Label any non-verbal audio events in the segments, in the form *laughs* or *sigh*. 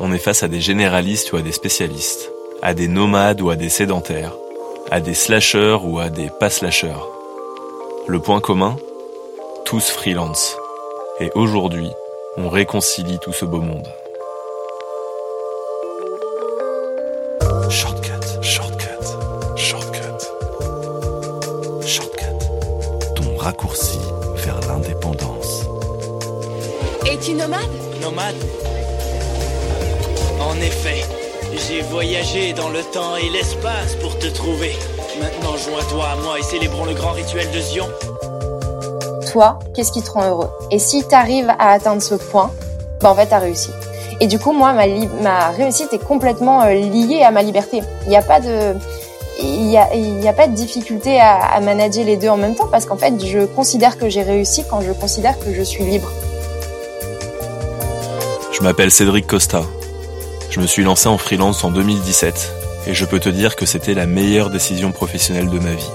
on est face à des généralistes ou à des spécialistes, à des nomades ou à des sédentaires, à des slashers ou à des pas slashers. Le point commun Tous freelance. Et aujourd'hui, on réconcilie tout ce beau monde. Shortcut, shortcut, shortcut. Shortcut. Ton raccourci vers l'indépendance. Es-tu nomade? Nomade En effet, j'ai voyagé dans le temps et l'espace pour te trouver. Maintenant, joins-toi à moi et célébrons le grand rituel de Zion. Toi, qu'est-ce qui te rend heureux? Et si tu arrives à atteindre ce point, bah en fait, tu as réussi. Et du coup, moi, ma, li- ma réussite est complètement euh, liée à ma liberté. Il n'y a pas de... Il y a, il y a pas de difficulté à, à manager les deux en même temps parce qu'en fait, je considère que j'ai réussi quand je considère que je suis libre. Je m'appelle Cédric Costa. Je me suis lancé en freelance en 2017 et je peux te dire que c'était la meilleure décision professionnelle de ma vie.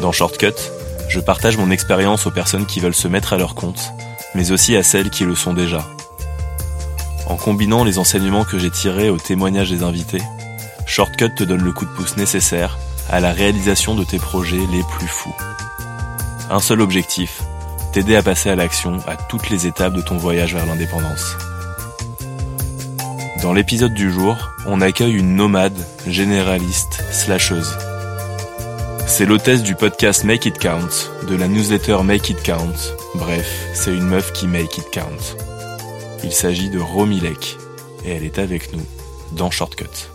Dans Shortcut, je partage mon expérience aux personnes qui veulent se mettre à leur compte, mais aussi à celles qui le sont déjà. En combinant les enseignements que j'ai tirés aux témoignages des invités, Shortcut te donne le coup de pouce nécessaire à la réalisation de tes projets les plus fous. Un seul objectif, t'aider à passer à l'action à toutes les étapes de ton voyage vers l'indépendance. Dans l'épisode du jour, on accueille une nomade, généraliste, slasheuse. C'est l'hôtesse du podcast Make It Count, de la newsletter Make It Count. Bref, c'est une meuf qui make it count. Il s'agit de Romilek, et elle est avec nous dans Shortcut.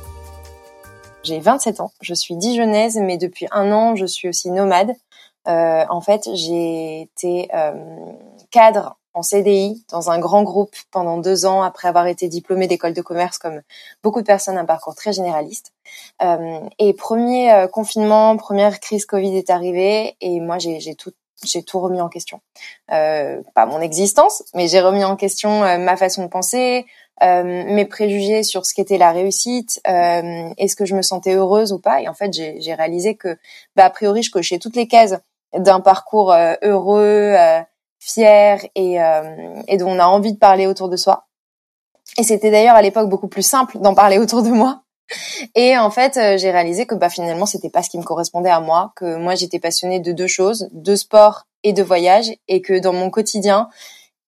J'ai 27 ans, je suis dijonnaise, mais depuis un an, je suis aussi nomade. Euh, en fait, j'ai été euh, cadre en CDI dans un grand groupe pendant deux ans après avoir été diplômée d'école de commerce comme beaucoup de personnes, un parcours très généraliste. Euh, et premier euh, confinement, première crise Covid est arrivée et moi j'ai tout j'ai tout remis en question. Euh, pas mon existence, mais j'ai remis en question euh, ma façon de penser, euh, mes préjugés sur ce qu'était la réussite, est-ce que je me sentais heureuse ou pas. Et en fait, j'ai réalisé que, bah, a priori, je cochais toutes les cases d'un parcours heureux, fier et, euh, et dont on a envie de parler autour de soi. Et c'était d'ailleurs à l'époque beaucoup plus simple d'en parler autour de moi. Et en fait, euh, j'ai réalisé que bah, finalement, c'était pas ce qui me correspondait à moi, que moi, j'étais passionnée de deux choses, de sport et de voyage, et que dans mon quotidien,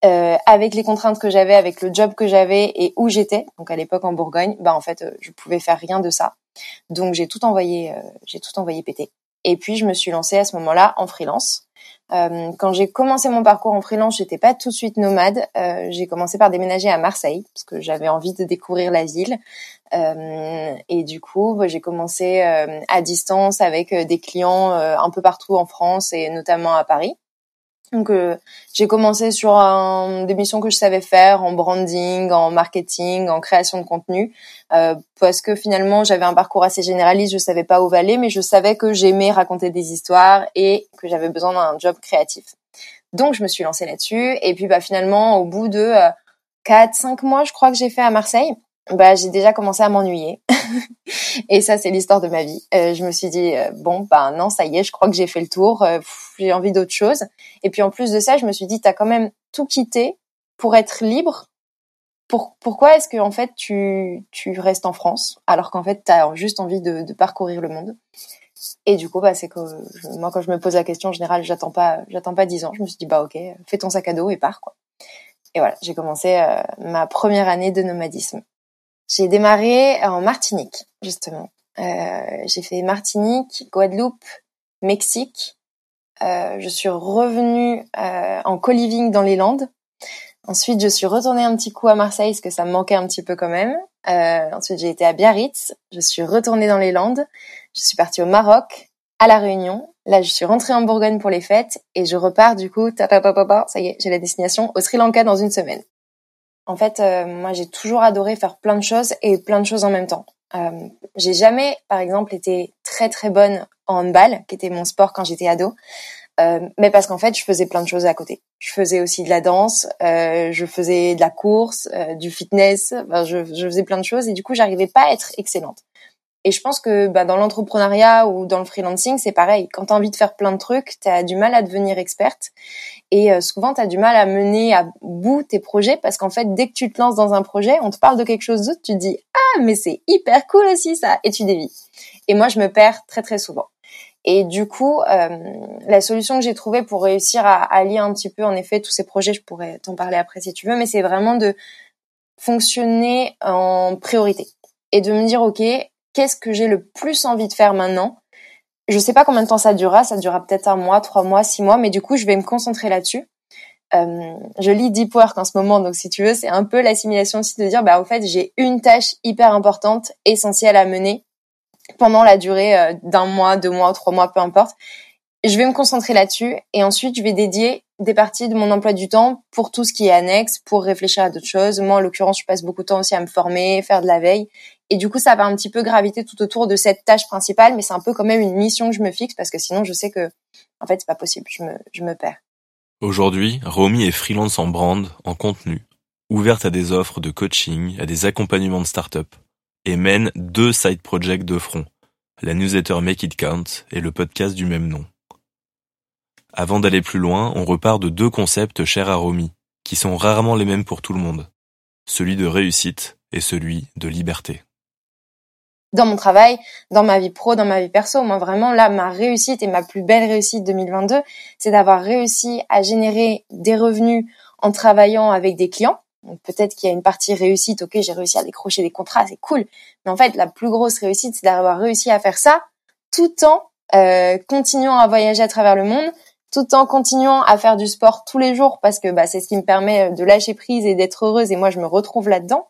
euh, avec les contraintes que j'avais, avec le job que j'avais et où j'étais, donc à l'époque en Bourgogne, bah en fait, je pouvais faire rien de ça. Donc j'ai tout envoyé, j'ai tout envoyé péter. Et puis je me suis lancée à ce moment-là en freelance. Euh, quand j'ai commencé mon parcours en freelance, j'étais pas tout de suite nomade. Euh, j'ai commencé par déménager à Marseille parce que j'avais envie de découvrir la ville. Euh, et du coup, bah, j'ai commencé euh, à distance avec euh, des clients euh, un peu partout en France et notamment à Paris. Donc euh, j'ai commencé sur un, des missions que je savais faire en branding, en marketing, en création de contenu, euh, parce que finalement j'avais un parcours assez généraliste, je savais pas où aller, mais je savais que j'aimais raconter des histoires et que j'avais besoin d'un job créatif. Donc je me suis lancée là-dessus. Et puis bah finalement au bout de euh, quatre, cinq mois, je crois que j'ai fait à Marseille, bah j'ai déjà commencé à m'ennuyer. *laughs* et ça c'est l'histoire de ma vie. Euh, je me suis dit euh, bon bah non ça y est, je crois que j'ai fait le tour, euh, j'ai envie d'autre chose. Et puis en plus de ça, je me suis dit t'as quand même tout quitté pour être libre. Pour, pourquoi est-ce que en fait tu tu restes en France alors qu'en fait t'as juste envie de, de parcourir le monde? Et du coup, bah, c'est que moi, quand je me pose la question, en général, j'attends pas, j'attends pas dix ans. Je me suis dit, bah, ok, fais ton sac à dos et pars, quoi. Et voilà, j'ai commencé euh, ma première année de nomadisme. J'ai démarré en Martinique, justement. Euh, j'ai fait Martinique, Guadeloupe, Mexique. Euh, je suis revenue euh, en co-living dans les Landes. Ensuite, je suis retournée un petit coup à Marseille, parce que ça me manquait un petit peu quand même. Euh, ensuite, j'ai été à Biarritz. Je suis retournée dans les Landes. Je suis partie au Maroc, à La Réunion. Là, je suis rentrée en Bourgogne pour les fêtes et je repars du coup, ta, ta, ta, ça y est, j'ai la destination au Sri Lanka dans une semaine. En fait, moi, j'ai toujours adoré faire plein de choses et plein de choses en même temps. j'ai jamais, par exemple, été très très bonne en handball, qui était mon sport quand j'étais ado. Euh, mais parce qu'en fait, je faisais plein de choses à côté. Je faisais aussi de la danse, euh, je faisais de la course, euh, du fitness. je, je, faisais plein de choses et du coup, j'arrivais pas à être excellente. Et je pense que bah, dans l'entrepreneuriat ou dans le freelancing, c'est pareil. Quand tu as envie de faire plein de trucs, tu as du mal à devenir experte. Et euh, souvent, tu as du mal à mener à bout tes projets parce qu'en fait, dès que tu te lances dans un projet, on te parle de quelque chose d'autre, tu te dis « Ah, mais c'est hyper cool aussi ça !» et tu dévis. Et moi, je me perds très très souvent. Et du coup, euh, la solution que j'ai trouvée pour réussir à allier un petit peu, en effet, tous ces projets, je pourrais t'en parler après si tu veux, mais c'est vraiment de fonctionner en priorité et de me dire, OK, qu'est-ce que j'ai le plus envie de faire maintenant Je sais pas combien de temps ça durera, ça durera peut-être un mois, trois mois, six mois, mais du coup, je vais me concentrer là-dessus. Euh, je lis Deep Work en ce moment, donc si tu veux, c'est un peu l'assimilation aussi de dire, bah, au fait, j'ai une tâche hyper importante, essentielle à mener pendant la durée euh, d'un mois, deux mois, trois mois, peu importe. Je vais me concentrer là-dessus et ensuite je vais dédier des parties de mon emploi du temps pour tout ce qui est annexe, pour réfléchir à d'autres choses. Moi, en l'occurrence, je passe beaucoup de temps aussi à me former, faire de la veille. Et du coup, ça va un petit peu graviter tout autour de cette tâche principale, mais c'est un peu quand même une mission que je me fixe parce que sinon, je sais que, en fait, c'est pas possible. Je me, je me perds. Aujourd'hui, Romy est freelance en brand, en contenu, ouverte à des offres de coaching, à des accompagnements de start-up et mène deux side projects de front, la newsletter Make It Count et le podcast du même nom. Avant d'aller plus loin, on repart de deux concepts chers à Romy, qui sont rarement les mêmes pour tout le monde, celui de réussite et celui de liberté. Dans mon travail, dans ma vie pro, dans ma vie perso, moi vraiment là, ma réussite et ma plus belle réussite 2022, c'est d'avoir réussi à générer des revenus en travaillant avec des clients, peut-être qu'il y a une partie réussite, ok, j'ai réussi à décrocher des contrats, c'est cool. Mais en fait, la plus grosse réussite, c'est d'avoir réussi à faire ça tout en euh, continuant à voyager à travers le monde, tout en continuant à faire du sport tous les jours parce que bah, c'est ce qui me permet de lâcher prise et d'être heureuse et moi je me retrouve là-dedans.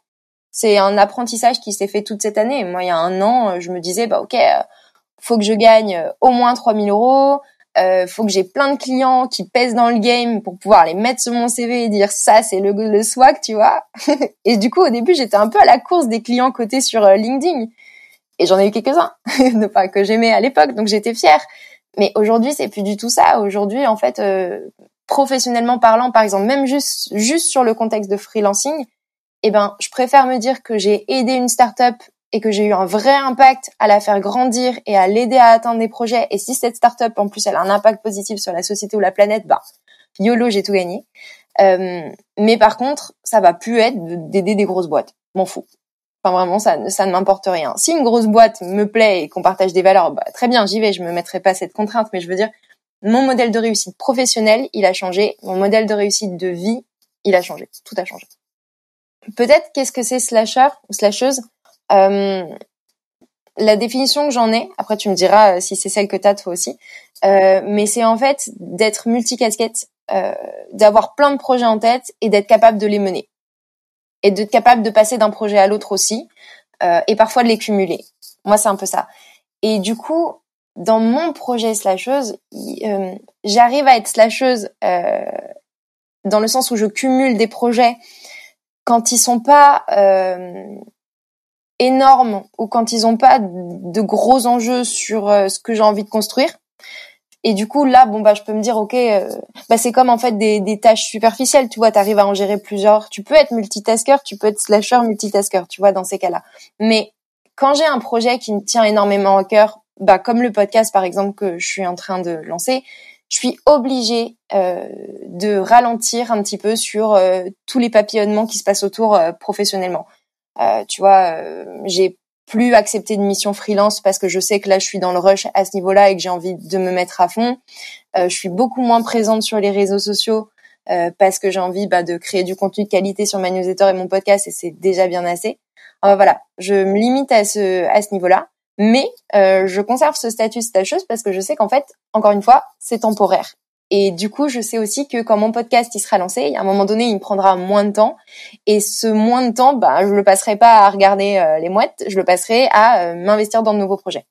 C'est un apprentissage qui s'est fait toute cette année. Moi, il y a un an, je me disais, bah ok, euh, faut que je gagne au moins 3000 euros, euh, faut que j'ai plein de clients qui pèsent dans le game pour pouvoir les mettre sur mon CV et dire ça c'est le, le swag, tu vois. *laughs* et du coup au début j'étais un peu à la course des clients cotés sur euh, LinkedIn et j'en ai eu quelques-uns, *laughs* que j'aimais à l'époque donc j'étais fière. Mais aujourd'hui c'est plus du tout ça. Aujourd'hui en fait euh, professionnellement parlant par exemple même juste juste sur le contexte de freelancing, eh ben je préfère me dire que j'ai aidé une startup et que j'ai eu un vrai impact à la faire grandir et à l'aider à atteindre des projets, et si cette startup en plus elle a un impact positif sur la société ou la planète, bah YOLO, j'ai tout gagné. Euh, mais par contre, ça va plus être d'aider des grosses boîtes. M'en fous. Enfin vraiment, ça, ça ne m'importe rien. Si une grosse boîte me plaît et qu'on partage des valeurs, bah, très bien, j'y vais. Je me mettrai pas cette contrainte, mais je veux dire, mon modèle de réussite professionnelle, il a changé. Mon modèle de réussite de vie, il a changé. Tout a changé. Peut-être qu'est-ce que c'est slasher ou slasheuse euh, la définition que j'en ai, après tu me diras euh, si c'est celle que tu as toi aussi, euh, mais c'est en fait d'être multicasquette, euh, d'avoir plein de projets en tête et d'être capable de les mener. Et d'être capable de passer d'un projet à l'autre aussi, euh, et parfois de les cumuler. Moi, c'est un peu ça. Et du coup, dans mon projet slasheuse, euh, j'arrive à être slasheuse dans le sens où je cumule des projets quand ils sont pas énormes ou quand ils ont pas de gros enjeux sur euh, ce que j'ai envie de construire. Et du coup là, bon bah je peux me dire ok, euh, bah c'est comme en fait des, tâches superficielles, tu vois, tu arrives à en gérer plusieurs. Tu peux être multitasker, tu peux être slasher multitasker, tu vois, dans ces cas-là. Mais quand j'ai un projet qui me tient énormément au cœur, bah comme le podcast par exemple que je suis en train de lancer, je suis obligée euh, de ralentir un petit peu sur euh, tous les papillonnements qui se passent autour professionnellement. Euh, tu vois, euh, j'ai plus accepté de mission freelance parce que je sais que là je suis dans le rush à ce niveau-là et que j'ai envie de me mettre à fond. Euh, je suis beaucoup moins présente sur les réseaux sociaux euh, parce que j'ai envie bah, de créer du contenu de qualité sur ma newsletter et mon podcast et c'est déjà bien assez. Euh, voilà, je me limite à ce à ce niveau-là, mais je conserve ce statut stageuse parce que je sais qu'en fait, encore une fois, c'est temporaire et du coup, je sais aussi que quand mon podcast il sera lancé, à un moment donné, il me prendra moins de temps. Et ce moins de temps, bah, je le passerai pas à regarder euh, les mouettes, je le passerai à euh, m'investir dans de nouveaux projets.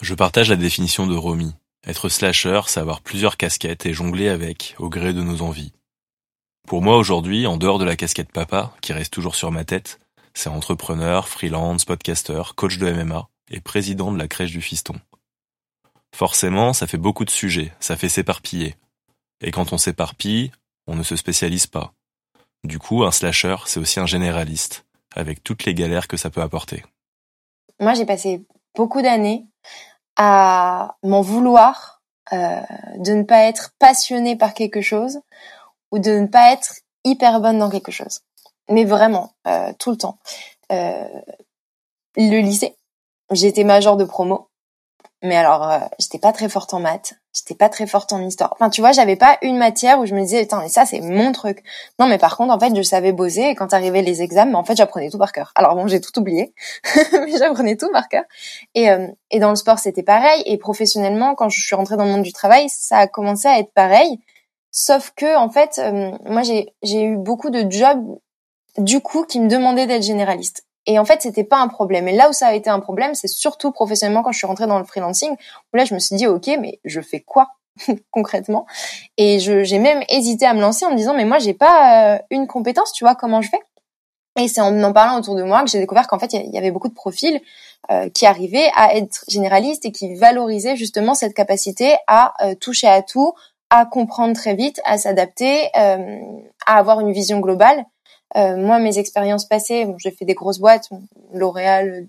Je partage la définition de Romy. Être slasher, c'est avoir plusieurs casquettes et jongler avec, au gré de nos envies. Pour moi aujourd'hui, en dehors de la casquette papa, qui reste toujours sur ma tête, c'est entrepreneur, freelance, podcaster, coach de MMA et président de la crèche du fiston. Forcément, ça fait beaucoup de sujets, ça fait s'éparpiller. Et quand on s'éparpille, on ne se spécialise pas. Du coup, un slasher, c'est aussi un généraliste, avec toutes les galères que ça peut apporter. Moi, j'ai passé beaucoup d'années à m'en vouloir euh, de ne pas être passionnée par quelque chose ou de ne pas être hyper bonne dans quelque chose. Mais vraiment, euh, tout le temps. Euh, le lycée, j'étais major de promo. Mais alors, euh, j'étais pas très forte en maths, j'étais pas très forte en histoire. Enfin, tu vois, j'avais pas une matière où je me disais, attends, mais ça, c'est mon truc. Non, mais par contre, en fait, je savais bosser et quand arrivaient les examens, en fait, j'apprenais tout par cœur. Alors bon, j'ai tout oublié, *laughs* mais j'apprenais tout par cœur. Et, euh, et dans le sport, c'était pareil. Et professionnellement, quand je suis rentrée dans le monde du travail, ça a commencé à être pareil. Sauf que, en fait, euh, moi, j'ai eu beaucoup de jobs du coup qui me demandaient d'être généraliste. Et en fait, c'était pas un problème. Et là où ça a été un problème, c'est surtout professionnellement quand je suis rentrée dans le freelancing, où là, je me suis dit, OK, mais je fais quoi *laughs* concrètement? Et j'ai même hésité à me lancer en me disant, mais moi, j'ai pas euh, une compétence, tu vois, comment je fais? Et c'est en en parlant autour de moi que j'ai découvert qu'en fait, il y avait beaucoup de profils euh, qui arrivaient à être généralistes et qui valorisaient justement cette capacité à euh, toucher à tout, à comprendre très vite, à s'adapter, à avoir une vision globale euh, moi, mes expériences passées, bon, j'ai fait des grosses boîtes, L'Oréal,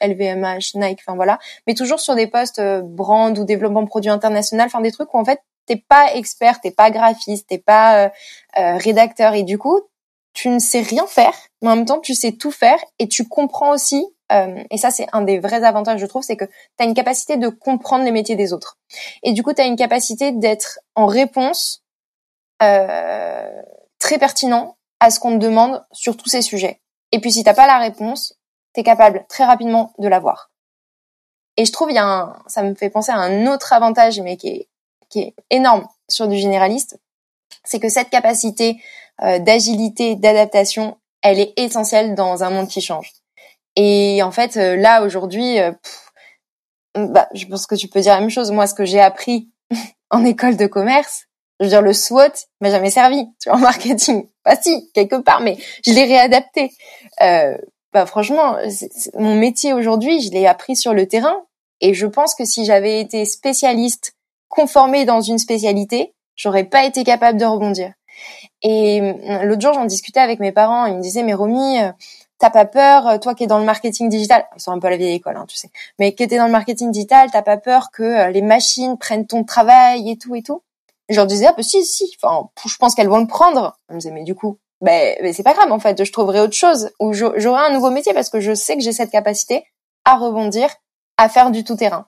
LVMH, Nike, enfin voilà, mais toujours sur des postes euh, brand ou développement produit international, enfin des trucs où en fait t'es pas expert, t'es pas graphiste, t'es pas euh, euh, rédacteur et du coup tu ne sais rien faire, mais en même temps tu sais tout faire et tu comprends aussi. Euh, et ça c'est un des vrais avantages je trouve, c'est que tu as une capacité de comprendre les métiers des autres. Et du coup tu as une capacité d'être en réponse très pertinent à ce qu'on te demande sur tous ces sujets. Et puis si t'as pas la réponse, t'es capable très rapidement de l'avoir. Et je trouve, il y a un, ça me fait penser à un autre avantage, mais qui est, qui est énorme sur du généraliste, c'est que cette capacité euh, d'agilité, d'adaptation, elle est essentielle dans un monde qui change. Et en fait, euh, là aujourd'hui, euh, bah, je pense que tu peux dire la même chose. Moi, ce que j'ai appris *laughs* en école de commerce, je veux dire, le SWOT m'a jamais servi, tu vois, en marketing. Bah si, quelque part, mais je l'ai réadapté. Euh, bah franchement, mon métier aujourd'hui, je l'ai appris sur le terrain. Et je pense que si j'avais été spécialiste, conformée dans une spécialité, j'aurais pas été capable de rebondir. Et euh, l'autre jour, j'en discutais avec mes parents. Ils me disaient, mais Romy, euh, t'as pas peur, toi qui es dans le marketing digital, ils sont un peu à la vieille école, hein, tu sais, mais qui était dans le marketing digital, t'as pas peur que les machines prennent ton travail et tout et tout? Je leur disais, ah, bah, si, si, enfin, je pense qu'elles vont le prendre. Je me disais, mais du coup, ben, c'est pas grave, en fait, je trouverai autre chose, ou j'aurai un nouveau métier parce que je sais que j'ai cette capacité à rebondir, à faire du tout-terrain.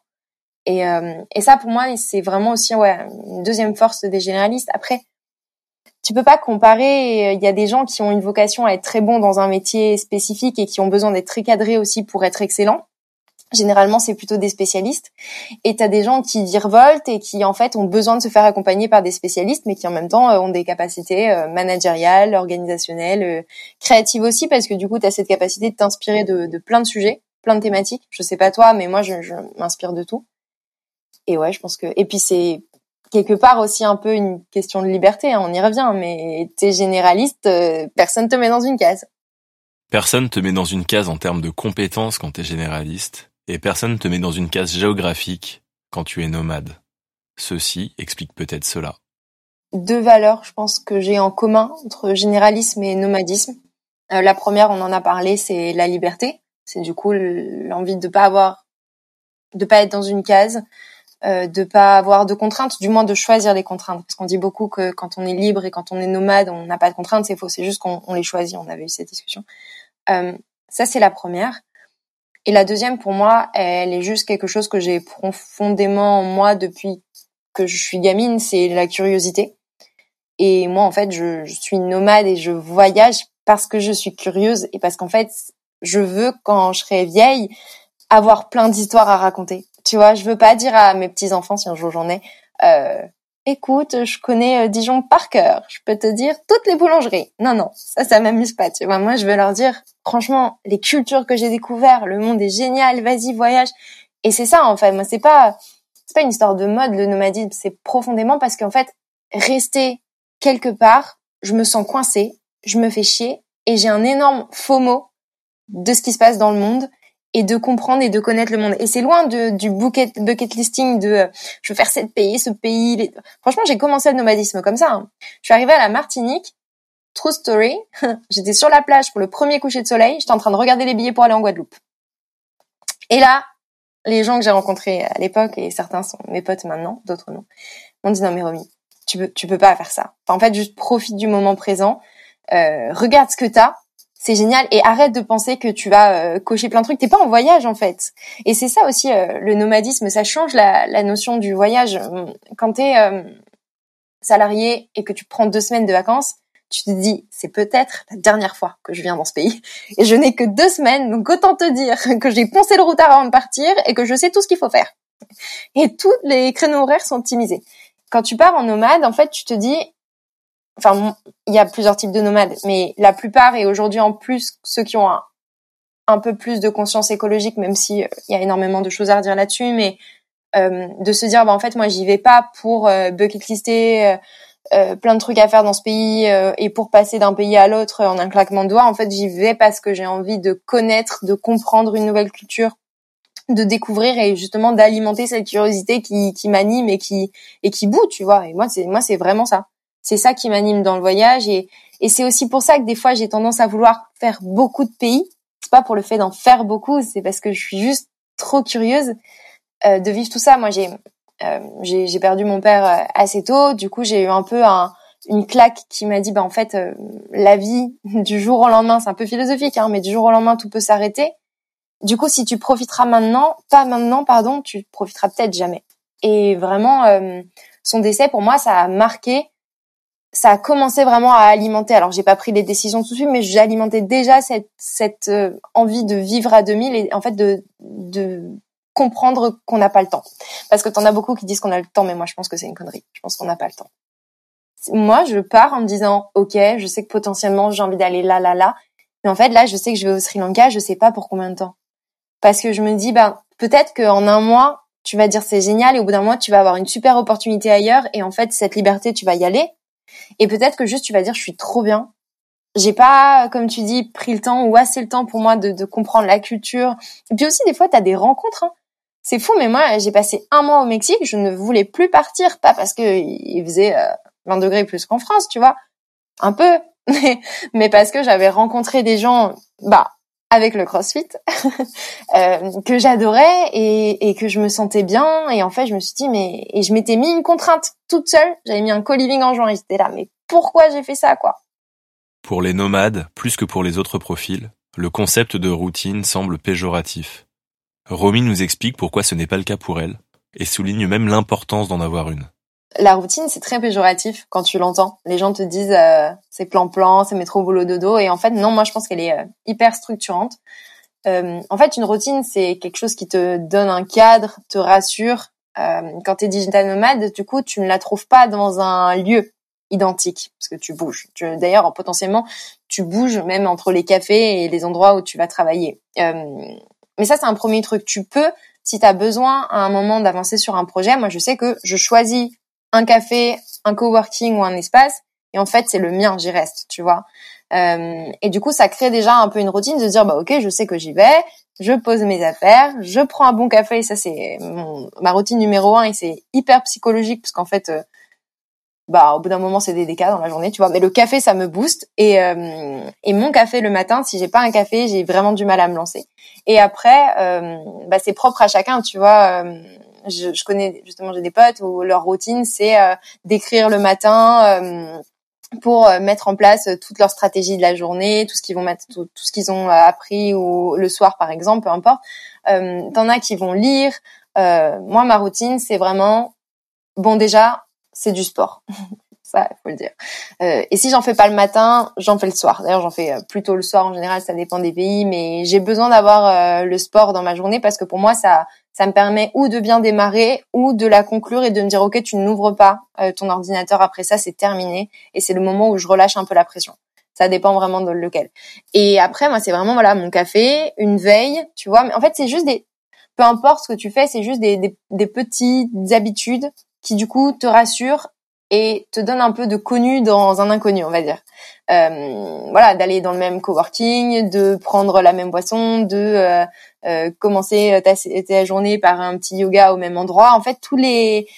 Et, euh, et ça, pour moi, c'est vraiment aussi, ouais, une deuxième force des généralistes. Après, tu peux pas comparer. Il y a des gens qui ont une vocation à être très bons dans un métier spécifique et qui ont besoin d'être très cadrés aussi pour être excellents. Généralement, c'est plutôt des spécialistes. Et tu as des gens qui virevoltent et qui, en fait, ont besoin de se faire accompagner par des spécialistes, mais qui, en même temps, euh, ont des capacités euh, managériales, organisationnelles, euh, créatives aussi, parce que du coup, tu as cette capacité de t'inspirer de, plein de sujets, plein de thématiques. Je sais pas toi, mais moi, je, je m'inspire de tout. Et ouais, je pense que... Et puis, c'est quelque part aussi un peu une question de liberté, hein, on y revient, mais t'es généraliste, personne te met dans une case. Personne te met dans une case en termes de compétences quand t'es généraliste, et personne te met dans une case géographique quand tu es nomade. Ceci explique peut-être cela. Deux valeurs, je pense, que j'ai en commun entre généralisme et nomadisme. Euh, la première, on en a parlé, c'est la liberté. C'est du coup l'envie de pas avoir, de pas être dans une case, euh, de pas avoir de contraintes, du moins de choisir les contraintes. Parce qu'on dit beaucoup que quand on est libre et quand on est nomade, on n'a pas de contraintes. C'est faux. C'est juste qu'on les choisit. On avait eu cette discussion. Euh, ça, c'est la première. Et la deuxième, pour moi, elle est juste quelque chose que j'ai profondément en moi depuis que je suis gamine, c'est la curiosité. Et moi, en fait, je, suis nomade et je voyage parce que je suis curieuse et parce qu'en fait, je veux, quand je serai vieille, avoir plein d'histoires à raconter. Tu vois, je veux pas dire à mes petits-enfants, si un jour j'en ai, euh, écoute, je connais euh, Dijon par cœur, je peux te dire toutes les boulangeries. Non, non, ça, ça m'amuse pas, tu vois. Moi, je veux leur dire, franchement, les cultures que j'ai découvertes, le monde est génial, vas-y, voyage. Et c'est ça, en fait. Moi, c'est pas, c'est pas une histoire de mode, le nomadisme. C'est profondément parce qu'en fait, rester quelque part, je me sens coincée, je me fais chier et j'ai un énorme FOMO de ce qui se passe dans le monde et de comprendre et de connaître le monde. Et c'est loin de, du bucket, listing de euh, je veux faire cette pays, ce pays. Franchement, j'ai commencé le nomadisme comme ça. Hein. Je suis arrivée à la Martinique, true story. *laughs* J'étais sur la plage pour le premier coucher de soleil. J'étais en train de regarder les billets pour aller en Guadeloupe. Et là, les gens que j'ai rencontrés à l'époque, et certains sont mes potes maintenant, d'autres non, m'ont dit non mais Romy, tu peux, tu peux pas faire ça. en fait, juste profite du moment présent, euh, regarde ce que t'as, c'est génial et arrête de penser que tu vas euh, cocher plein de trucs. T'es pas en voyage en fait. Et c'est ça aussi euh, le nomadisme, ça change la, la notion du voyage. Quand t'es euh, salarié et que tu prends deux semaines de vacances, tu te dis c'est peut-être la dernière fois que je viens dans ce pays et je n'ai que deux semaines, donc autant te dire que j'ai poncé le routard avant de partir et que je sais tout ce qu'il faut faire. Et tous les créneaux horaires sont optimisés. Quand tu pars en nomade, en fait, tu te dis enfin, il y a plusieurs types de nomades, mais la plupart, et aujourd'hui en plus, ceux qui ont un, peu plus de conscience écologique, même si euh, il y a énormément de choses à redire là-dessus, mais euh, de se dire, bah, en fait, moi, j'y vais pas pour euh, bucket lister euh, plein de trucs à faire dans ce pays et pour passer d'un pays à l'autre en un claquement de doigts. En fait, j'y vais parce que j'ai envie de connaître, de comprendre une nouvelle culture, de découvrir et justement d'alimenter cette curiosité qui, qui m'anime et qui et qui bout, tu vois. Et moi, c'est moi, c'est vraiment ça c'est ça qui m'anime dans le voyage et, et c'est aussi pour ça que des fois j'ai tendance à vouloir faire beaucoup de pays. C'est pas pour le fait d'en faire beaucoup, c'est parce que je suis juste trop curieuse euh, de vivre tout ça. Moi j'ai euh, j'ai perdu mon père euh, assez tôt, du coup j'ai eu un peu un, une claque qui m'a dit bah en fait euh, la vie *laughs* du jour au lendemain, c'est un peu philosophique hein, mais du jour au lendemain tout peut s'arrêter. Du coup si tu profiteras maintenant, pas maintenant pardon, tu profiteras peut-être jamais. Et vraiment euh, son décès pour moi ça a marqué ça a commencé vraiment à alimenter. Alors j'ai pas pris les décisions tout de suite, mais j'ai alimenté déjà cette cette euh, envie de vivre à 2000 et en fait de de comprendre qu'on n'a pas le temps. Parce que t'en as beaucoup qui disent qu'on a le temps, mais moi je pense que c'est une connerie. Je pense qu'on n'a pas le temps. Moi, je pars en me disant, ok, je sais que potentiellement j'ai envie d'aller là, là, là, mais en fait là, je sais que je vais au Sri Lanka, je sais pas pour combien de temps. Parce que je me dis, ben peut-être qu'en un mois, tu vas dire c'est génial et au bout d'un mois, tu vas avoir une super opportunité ailleurs et en fait cette liberté, tu vas y aller et peut-être que juste tu vas dire je suis trop bien. J'ai pas, comme tu dis, pris le temps ou assez le temps pour moi de, de comprendre la culture. Et puis aussi des fois tu as des rencontres. Hein. C'est fou, mais moi j'ai passé un mois au Mexique, je ne voulais plus partir, pas parce que il faisait 20 euh, degrés plus qu'en France, tu vois, un peu, *laughs* mais parce que j'avais rencontré des gens, bah avec le CrossFit *laughs* euh, que j'adorais et, que je me sentais bien. Et en fait je me suis dit mais et je m'étais mis une contrainte toute seule. J'avais mis un co-living en juin. Et j'étais là mais pourquoi j'ai fait ça quoi? Pour les nomades plus que pour les autres profils le concept de routine semble péjoratif. Romy nous explique pourquoi ce n'est pas le cas pour elle et souligne même l'importance d'en avoir une la routine, c'est très péjoratif quand tu l'entends. Les gens te disent euh, c'est plan-plan, c'est métro boulot dodo, et en fait non, moi je pense qu'elle est euh, hyper structurante. Euh, en fait, une routine, c'est quelque chose qui te donne un cadre, te rassure. quand tu es digital nomade, du coup, tu ne la trouves pas dans un lieu identique parce que tu bouges. D'ailleurs, potentiellement, tu bouges même entre les cafés et les endroits où tu vas travailler. mais ça, c'est un premier truc. Tu peux, si tu as besoin à un moment d'avancer sur un projet, moi je sais que je choisis un café, un coworking ou un espace, et en fait c'est le mien, j'y reste, tu vois. Euh, et du coup, ça crée déjà un peu une routine de dire bah ok, je sais que j'y vais, je pose mes affaires, je prends un bon café, et ça c'est ma routine numéro un et c'est hyper psychologique parce qu'en fait, euh, bah au bout d'un moment c'est des décas dans la journée, tu vois. Mais le café ça me booste et euh, et mon café le matin, si j'ai pas un café, j'ai vraiment du mal à me lancer. Et après, euh, bah c'est propre à chacun, tu vois je, je connais justement j'ai des potes où leur routine c'est euh, d'écrire le matin euh, pour euh, mettre en place toute leur stratégie de la journée, tout ce qu'ils vont mettre, tout, ce qu'ils ont appris ou le soir par exemple, peu importe. Euh, T'en as qui vont lire. moi, ma routine, c'est vraiment bon. Déjà, c'est du sport. *laughs* ça, faut le dire. Euh, et si j'en fais pas le matin, j'en fais le soir. D'ailleurs, j'en fais plutôt le soir en général. Ça dépend des pays, mais j'ai besoin d'avoir le sport dans ma journée parce que pour moi, ça ça me permet ou de bien démarrer ou de la conclure et de me dire ok tu n'ouvres pas euh, ton ordinateur après ça c'est terminé. Et c'est le moment où je relâche un peu la pression. Ça dépend vraiment de lequel. Et après moi c'est vraiment voilà mon café une veille tu vois. Mais en fait c'est juste des peu importe ce que tu fais c'est juste des, des, des petites habitudes qui du coup te rassurent et te donne un peu de connu dans un inconnu, on va dire. Euh, voilà, d'aller dans le même coworking, de prendre la même boisson, de euh, euh, commencer ta, ta, journée par un petit yoga au même endroit. En fait, tous les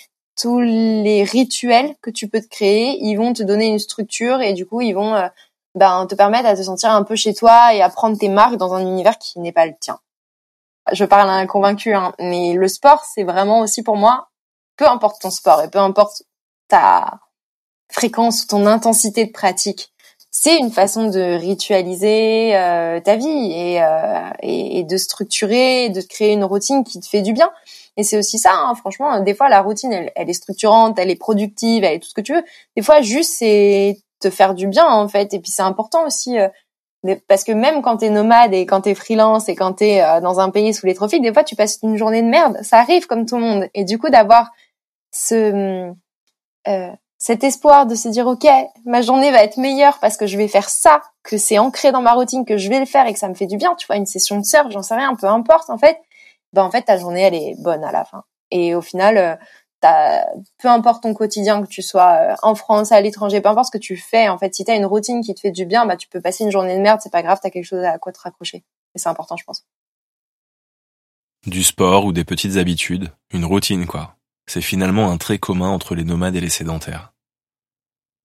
tous les rituels que tu peux te créer, ils vont te donner une structure et du coup, ils vont ben, te permettre à te sentir un peu chez toi et à prendre tes marques dans un univers qui n'est pas le tien. Je parle à un convaincu, hein, mais le sport, c'est vraiment aussi pour moi, peu importe ton sport et peu importe ta fréquence ton intensité de pratique, c'est une façon de ritualiser euh, ta vie euh, et, et, de structurer, de créer une routine qui te fait du bien. Et c'est aussi ça, hein, franchement, des fois la routine, elle, elle, est structurante, elle est productive, elle est tout ce que tu veux. Des fois, juste, c'est te faire du bien, en fait. Et puis c'est important aussi, euh, parce que même quand t'es nomade et quand t'es freelance et quand t'es euh, dans un pays sous les tropiques, des fois, tu passes une journée de merde. Ça arrive comme tout le monde. Et du coup, d'avoir ce euh, cet espoir de se dire ok ma journée va être meilleure parce que je vais faire ça que c'est ancré dans ma routine que je vais le faire et que ça me fait du bien tu vois une session de surf j'en sais rien peu importe en fait. Ben en fait ta journée elle est bonne à la fin. Et au final euh, peu importe ton quotidien que tu sois euh, en France à l'étranger peu importe ce que tu fais en fait si t'as une routine qui te fait du bien bah tu peux passer une journée de merde c'est pas grave t'as quelque chose à quoi te raccrocher. Et c'est important je pense. Du sport ou des petites habitudes. Une routine quoi c'est finalement un trait commun entre les nomades et les sédentaires.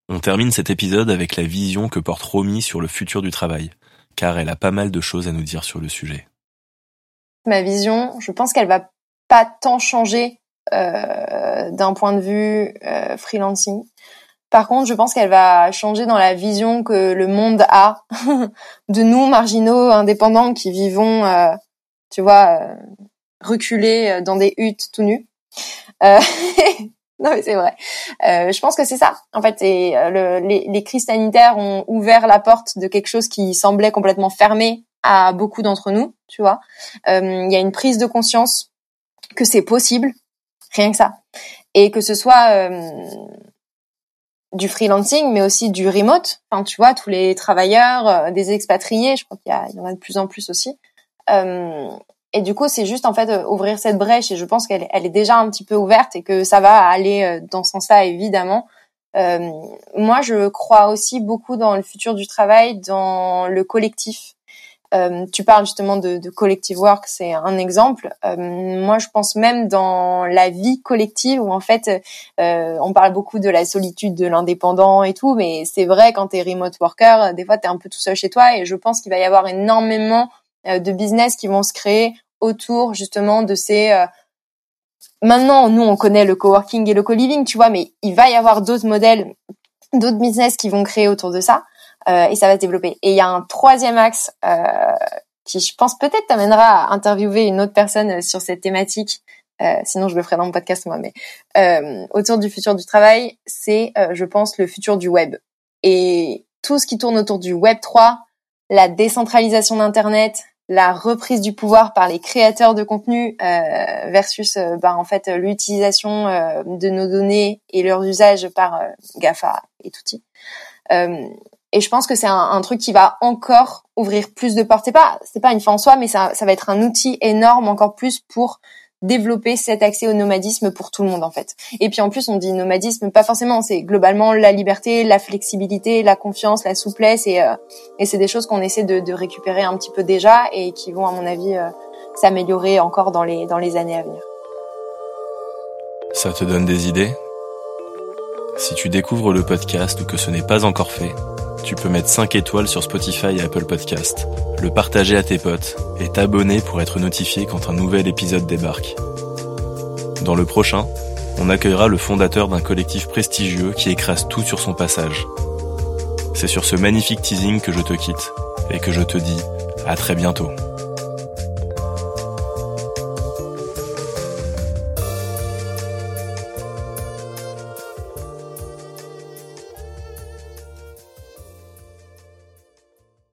On termine cet épisode avec la vision que porte Romy sur le futur du travail, car elle a pas mal de choses à nous dire sur le sujet. Ma vision, je pense qu'elle va pas tant changer euh, d'un point de vue euh, freelancing. Par contre, je pense qu'elle va changer dans la vision que le monde a *laughs* de nous, marginaux, indépendants, qui vivons, euh, tu vois, reculés dans des huttes tout nus. Euh, *laughs* non mais c'est vrai. Euh, je pense que c'est ça. En fait, euh, le, les, crises sanitaires ont ouvert la porte de quelque chose qui semblait complètement fermé à beaucoup d'entre nous. Tu vois, il y a une prise de conscience que c'est possible, rien que ça, et que ce soit du freelancing, mais aussi du remote. Enfin, tu vois, tous les travailleurs, des expatriés, je crois qu'il y, en a de plus en plus aussi. Et du coup, c'est juste en fait euh, ouvrir cette brèche. Et je pense qu'elle elle est déjà un petit peu ouverte et que ça va aller euh, dans ce sens-là, évidemment. Euh, moi, je crois aussi beaucoup dans le futur du travail, dans le collectif. Tu parles justement de, collective work, c'est un exemple. Moi, je pense même dans la vie collective où en fait, on parle beaucoup de la solitude de l'indépendant et tout, mais c'est vrai quand t'es remote worker, des fois t'es un peu tout seul chez toi et je pense qu'il va y avoir énormément de business qui vont se créer autour justement de ces euh, maintenant nous on connaît le coworking et le co-living tu vois mais il va y avoir d'autres modèles d'autres business qui vont créer autour de ça euh, et ça va se développer. Et il y a un troisième axe euh, qui je pense peut-être t'amènera à interviewer une autre personne sur cette thématique. Euh, sinon je le ferai dans mon podcast moi mais euh, autour du futur du travail c'est je pense le futur du web. Et tout ce qui tourne autour du web 3 la décentralisation d'internet la reprise du pouvoir par les créateurs de contenu euh, versus euh, bah, en fait l'utilisation euh, de nos données et leur usage par Gafa et tout et je pense que c'est un, un, truc qui va encore ouvrir plus de portes. C'est pas c'est pas une fin en soi, mais ça, ça va être un outil énorme encore plus pour développer cet accès au nomadisme pour tout le monde en fait. Et puis en plus on dit nomadisme pas forcément, c'est globalement la liberté, la flexibilité, la confiance, la souplesse et, euh, c'est des choses qu'on essaie de, de, récupérer un petit peu déjà et qui vont à mon avis euh, s'améliorer encore dans les, dans les années à venir. Ça te donne des idées? Si tu découvres le podcast ou que ce n'est pas encore fait, tu peux mettre 5 étoiles sur Spotify et Apple Podcast, le partager à tes potes et t'abonner pour être notifié quand un nouvel épisode débarque. Dans le prochain, on accueillera le fondateur d'un collectif prestigieux qui écrase tout sur son passage. C'est sur ce magnifique teasing que je te quitte et que je te dis à très bientôt.